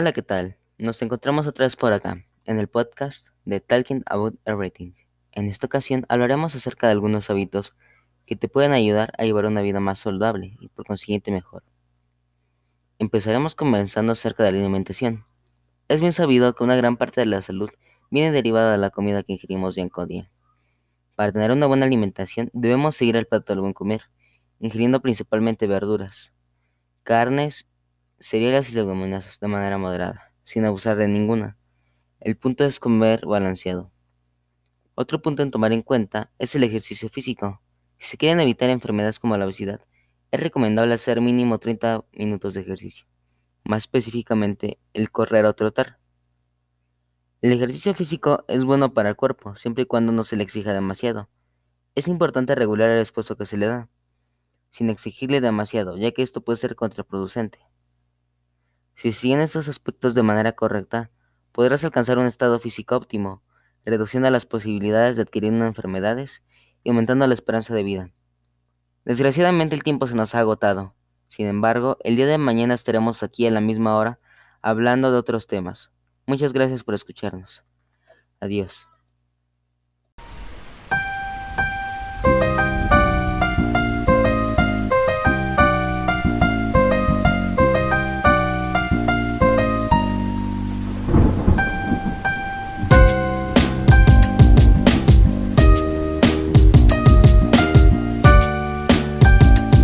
Hola, ¿qué tal? Nos encontramos otra vez por acá, en el podcast de Talking About Everything. En esta ocasión hablaremos acerca de algunos hábitos que te pueden ayudar a llevar una vida más saludable y por consiguiente mejor. Empezaremos conversando acerca de la alimentación. Es bien sabido que una gran parte de la salud viene derivada de la comida que ingerimos día con día. Para tener una buena alimentación debemos seguir el plato del buen comer, ingiriendo principalmente verduras, carnes cereales y leguminosas de manera moderada, sin abusar de ninguna. El punto es comer balanceado. Otro punto en tomar en cuenta es el ejercicio físico. Si se quieren evitar enfermedades como la obesidad, es recomendable hacer mínimo 30 minutos de ejercicio, más específicamente el correr o trotar. El ejercicio físico es bueno para el cuerpo, siempre y cuando no se le exija demasiado. Es importante regular el esfuerzo que se le da, sin exigirle demasiado, ya que esto puede ser contraproducente. Si siguen estos aspectos de manera correcta, podrás alcanzar un estado físico óptimo, reduciendo las posibilidades de adquirir enfermedades y aumentando la esperanza de vida. Desgraciadamente el tiempo se nos ha agotado. Sin embargo, el día de mañana estaremos aquí a la misma hora hablando de otros temas. Muchas gracias por escucharnos. Adiós.